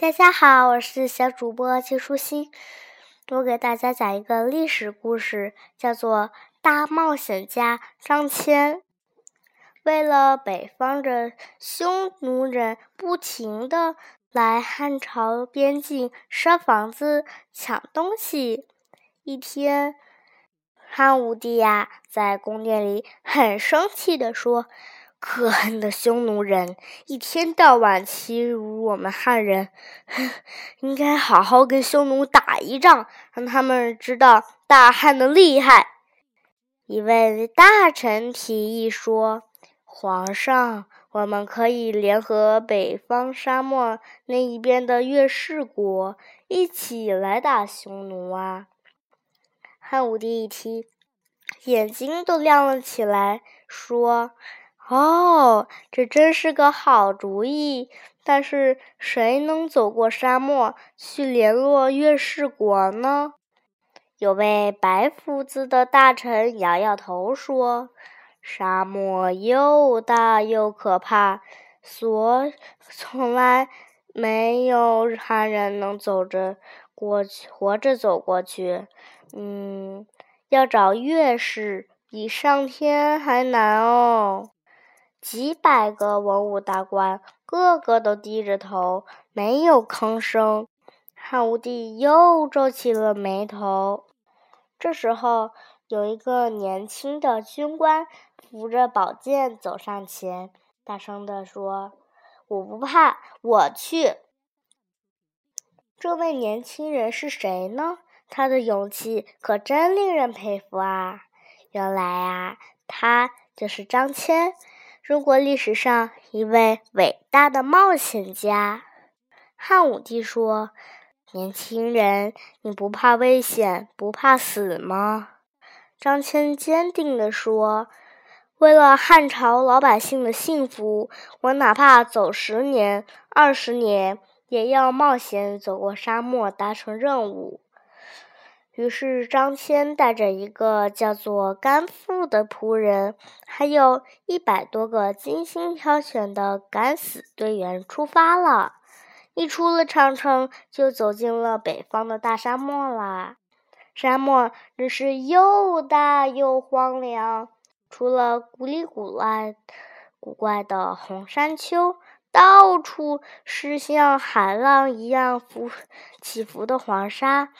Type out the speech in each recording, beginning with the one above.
大家好，我是小主播季舒心。我给大家讲一个历史故事，叫做《大冒险家张骞》。为了北方的匈奴人不停的来汉朝边境烧房子、抢东西，一天，汉武帝呀在宫殿里很生气的说。可恨的匈奴人，一天到晚欺辱我们汉人，应该好好跟匈奴打一仗，让他们知道大汉的厉害。一位大臣提议说：“皇上，我们可以联合北方沙漠那一边的月氏国，一起来打匈奴啊！”汉武帝一听，眼睛都亮了起来，说。哦，这真是个好主意！但是谁能走过沙漠去联络月氏国呢？有位白胡子的大臣摇摇头说：“沙漠又大又可怕，所从来没有汉人能走着过去，活着走过去。嗯，要找月氏比上天还难哦。”几百个文武大官个个都低着头，没有吭声。汉武帝又皱起了眉头。这时候，有一个年轻的军官扶着宝剑走上前，大声地说：“我不怕，我去。”这位年轻人是谁呢？他的勇气可真令人佩服啊！原来啊，他就是张骞。中国历史上一位伟大的冒险家，汉武帝说：“年轻人，你不怕危险，不怕死吗？”张骞坚定地说：“为了汉朝老百姓的幸福，我哪怕走十年、二十年，也要冒险走过沙漠，达成任务。”于是，张骞带着一个叫做甘父的仆人，还有一百多个精心挑选的敢死队员出发了。一出了长城，就走进了北方的大沙漠啦。沙漠真是又大又荒凉，除了古里古怪、古怪的红山丘，到处是像海浪一样浮起伏的黄沙。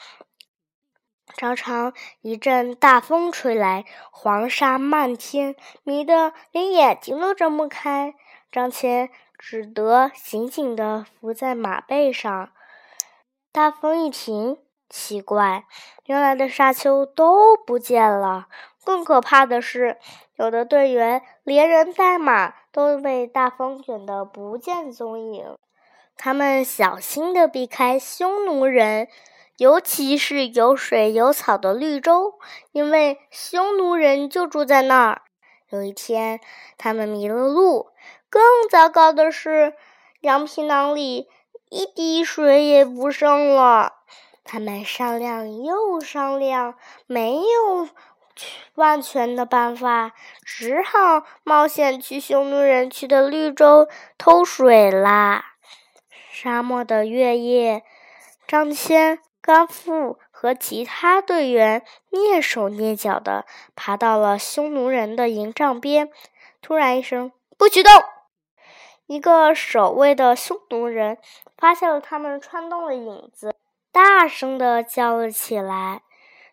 常常一阵大风吹来，黄沙漫天，迷得连眼睛都睁不开。张骞只得紧紧地伏在马背上。大风一停，奇怪，原来的沙丘都不见了。更可怕的是，有的队员连人带马都被大风卷得不见踪影。他们小心地避开匈奴人。尤其是有水有草的绿洲，因为匈奴人就住在那儿。有一天，他们迷了路，更糟糕的是，羊皮囊里一滴水也不剩了。他们商量又商量，没有万全的办法，只好冒险去匈奴人去的绿洲偷水啦。沙漠的月夜，张骞。甘父和其他队员蹑手蹑脚地爬到了匈奴人的营帐边。突然一声“不许动”，一个守卫的匈奴人发现了他们穿动的影子，大声地叫了起来。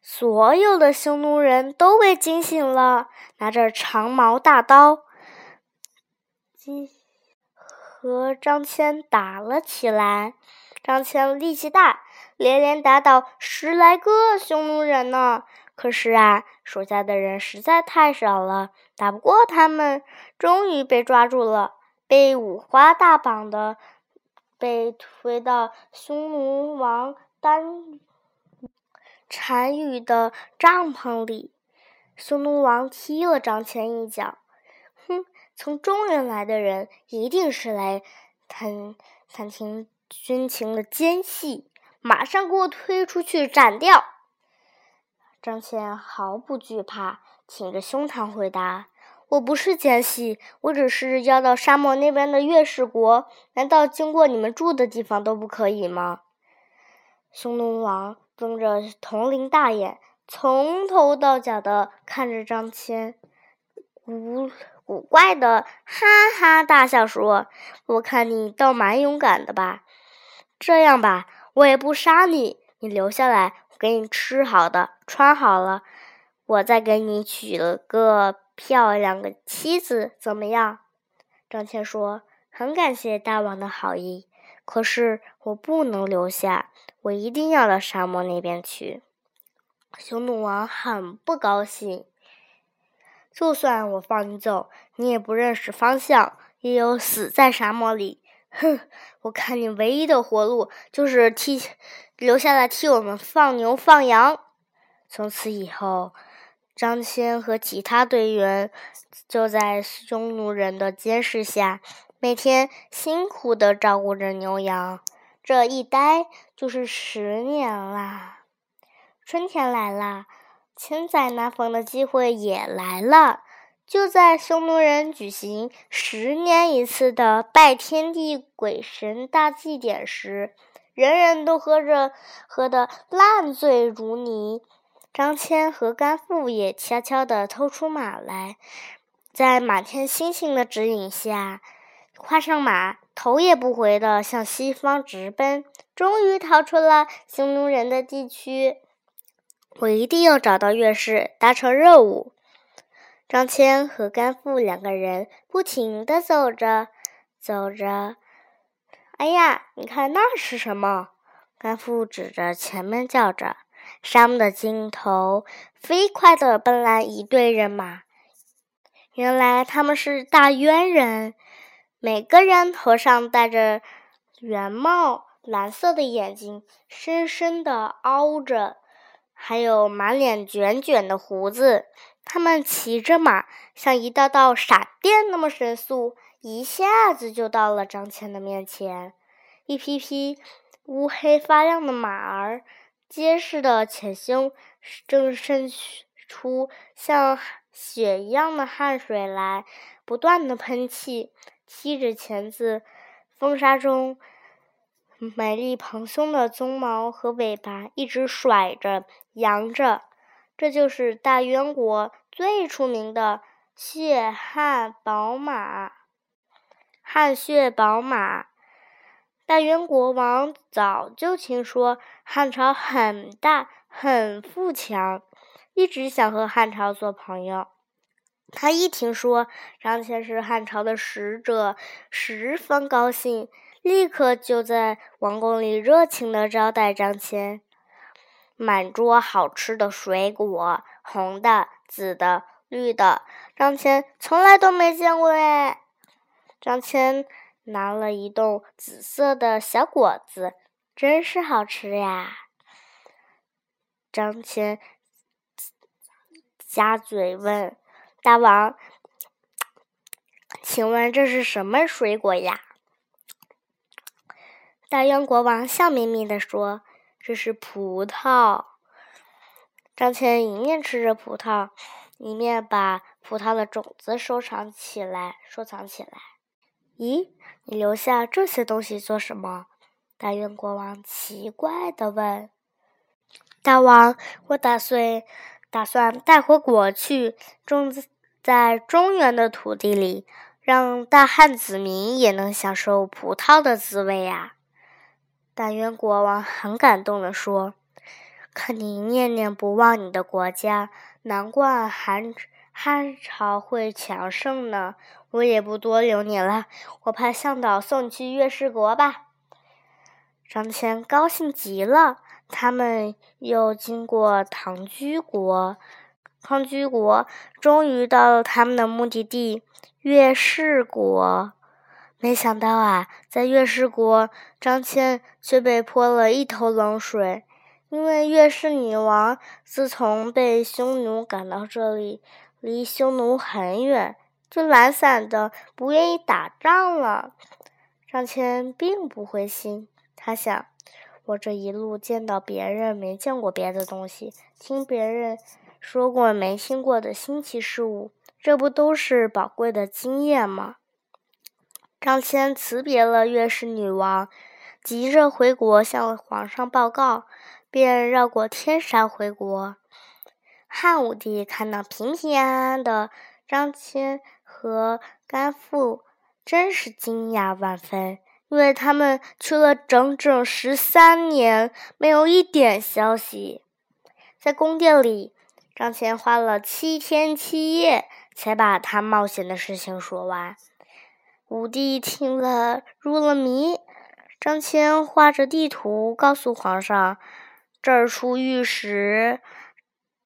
所有的匈奴人都被惊醒了，拿着长矛大刀，和张骞打了起来。张骞力气大。连连打倒十来个匈奴人呢，可是啊，手下的人实在太少了，打不过他们，终于被抓住了，被五花大绑的，被推到匈奴王单单于的帐篷里。匈奴王踢了张骞一脚，哼，从中原来的人一定是来探探听军情的奸细。马上给我推出去斩掉！张骞毫不惧怕，挺着胸膛回答：“我不是奸细，我只是要到沙漠那边的月氏国。难道经过你们住的地方都不可以吗？匈奴王瞪着铜铃大眼，从头到脚的看着张骞，古古怪的哈哈大笑说：“我看你倒蛮勇敢的吧？这样吧，我也不杀你，你留下来，我给你吃好的，穿好了，我再给你娶了个漂亮的妻子，怎么样？”张骞说：“很感谢大王的好意。”可是我不能留下，我一定要到沙漠那边去。匈奴王很不高兴。就算我放你走，你也不认识方向，也有死在沙漠里。哼！我看你唯一的活路就是替留下来替我们放牛放羊。从此以后，张骞和其他队员就在匈奴人的监视下。每天辛苦的照顾着牛羊，这一待就是十年啦。春天来啦，千载难逢的机会也来了。就在匈奴人举行十年一次的拜天地鬼神大祭典时，人人都喝着喝得烂醉如泥。张骞和甘父也悄悄地偷出马来，在满天星星的指引下。跨上马，头也不回地向西方直奔，终于逃出了匈奴人的地区。我一定要找到月氏，达成任务。张骞和甘父两个人不停地走着，走着。哎呀，你看那是什么？甘父指着前面叫着。沙漠的尽头，飞快地奔来一队人马。原来他们是大渊人。每个人头上戴着圆帽，蓝色的眼睛深深的凹着，还有满脸卷卷的胡子。他们骑着马，像一道道闪电那么神速，一下子就到了张骞的面前。一匹匹乌黑发亮的马儿，结实的前胸正渗出像血一样的汗水来，不断的喷气。踢着钳子，风沙中，美丽蓬松的鬃毛和尾巴一直甩着、扬着。这就是大渊国最出名的血汗宝马。汗血宝马，大渊国王早就听说汉朝很大、很富强，一直想和汉朝做朋友。他一听说张骞是汉朝的使者，十分高兴，立刻就在王宫里热情地招待张骞。满桌好吃的水果，红的、紫的、绿的，张骞从来都没见过哎。张骞拿了一洞紫色的小果子，真是好吃呀。张骞夹嘴问。大王，请问这是什么水果呀？大渊国王笑眯眯地说：“这是葡萄。”张骞一面吃着葡萄，一面把葡萄的种子收藏起来。收藏起来。咦，你留下这些东西做什么？大渊国王奇怪地问。大王，我打算打算带回国去种。在中原的土地里，让大汉子民也能享受葡萄的滋味呀！但渊国王很感动地说：“看你念念不忘你的国家，难怪汉汉朝会强盛呢。我也不多留你了，我派向导送你去月氏国吧。”张骞高兴极了。他们又经过唐居国。康居国终于到了他们的目的地月氏国，没想到啊，在月氏国，张骞却被泼了一头冷水，因为月氏女王自从被匈奴赶到这里，离匈奴很远，就懒散的不愿意打仗了。张骞并不灰心，他想，我这一路见到别人没见过别的东西，听别人。说过没听过的新奇事物，这不都是宝贵的经验吗？张骞辞别了岳氏女王，急着回国向皇上报告，便绕过天山回国。汉武帝看到平平安安的张骞和甘父，真是惊讶万分，因为他们去了整整十三年，没有一点消息。在宫殿里，张骞花了七天七夜才把他冒险的事情说完。武帝听了入了迷，张骞画着地图告诉皇上：“这儿出玉石，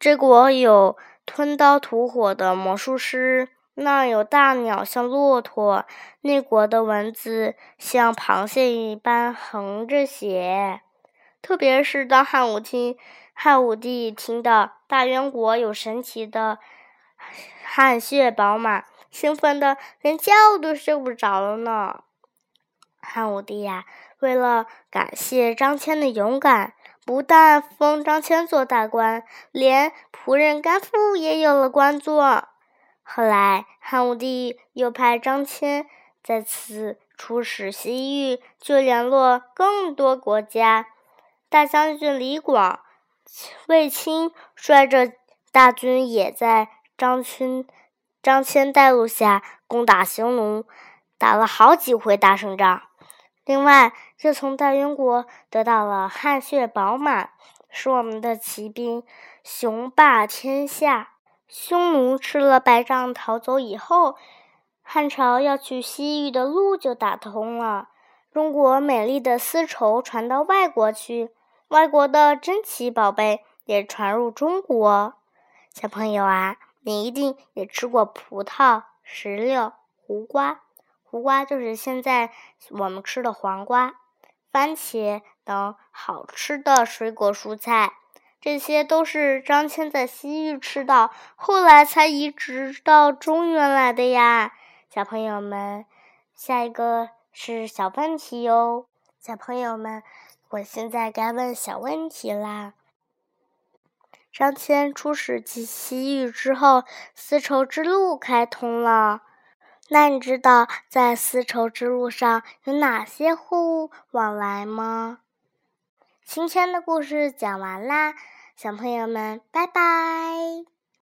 这国有吞刀吐火的魔术师，那儿有大鸟像骆驼，那国的文字像螃蟹一般横着写。特别是当汉武帝汉武帝听到大渊国有神奇的汗血宝马。”兴奋的连觉都睡不着了呢。汉武帝呀，为了感谢张骞的勇敢，不但封张骞做大官，连仆人甘父也有了官做。后来，汉武帝又派张骞再次出使西域，就联络更多国家。大将军李广、卫青率着大军，也在张骞。张骞带路下攻打匈奴，打了好几回大胜仗。另外，又从大渊国得到了汗血宝马，使我们的骑兵雄霸天下。匈奴吃了败仗逃走以后，汉朝要去西域的路就打通了。中国美丽的丝绸传到外国去，外国的珍奇宝贝也传入中国。小朋友啊！你一定也吃过葡萄、石榴、胡瓜，胡瓜就是现在我们吃的黄瓜、番茄等好吃的水果蔬菜。这些都是张骞在西域吃到，后来才移植到中原来的呀。小朋友们，下一个是小问题哟。小朋友们，我现在该问小问题啦。张骞出使西域之后，丝绸之路开通了。那你知道在丝绸之路上有哪些货物往来吗？今天的故事讲完啦，小朋友们，拜拜。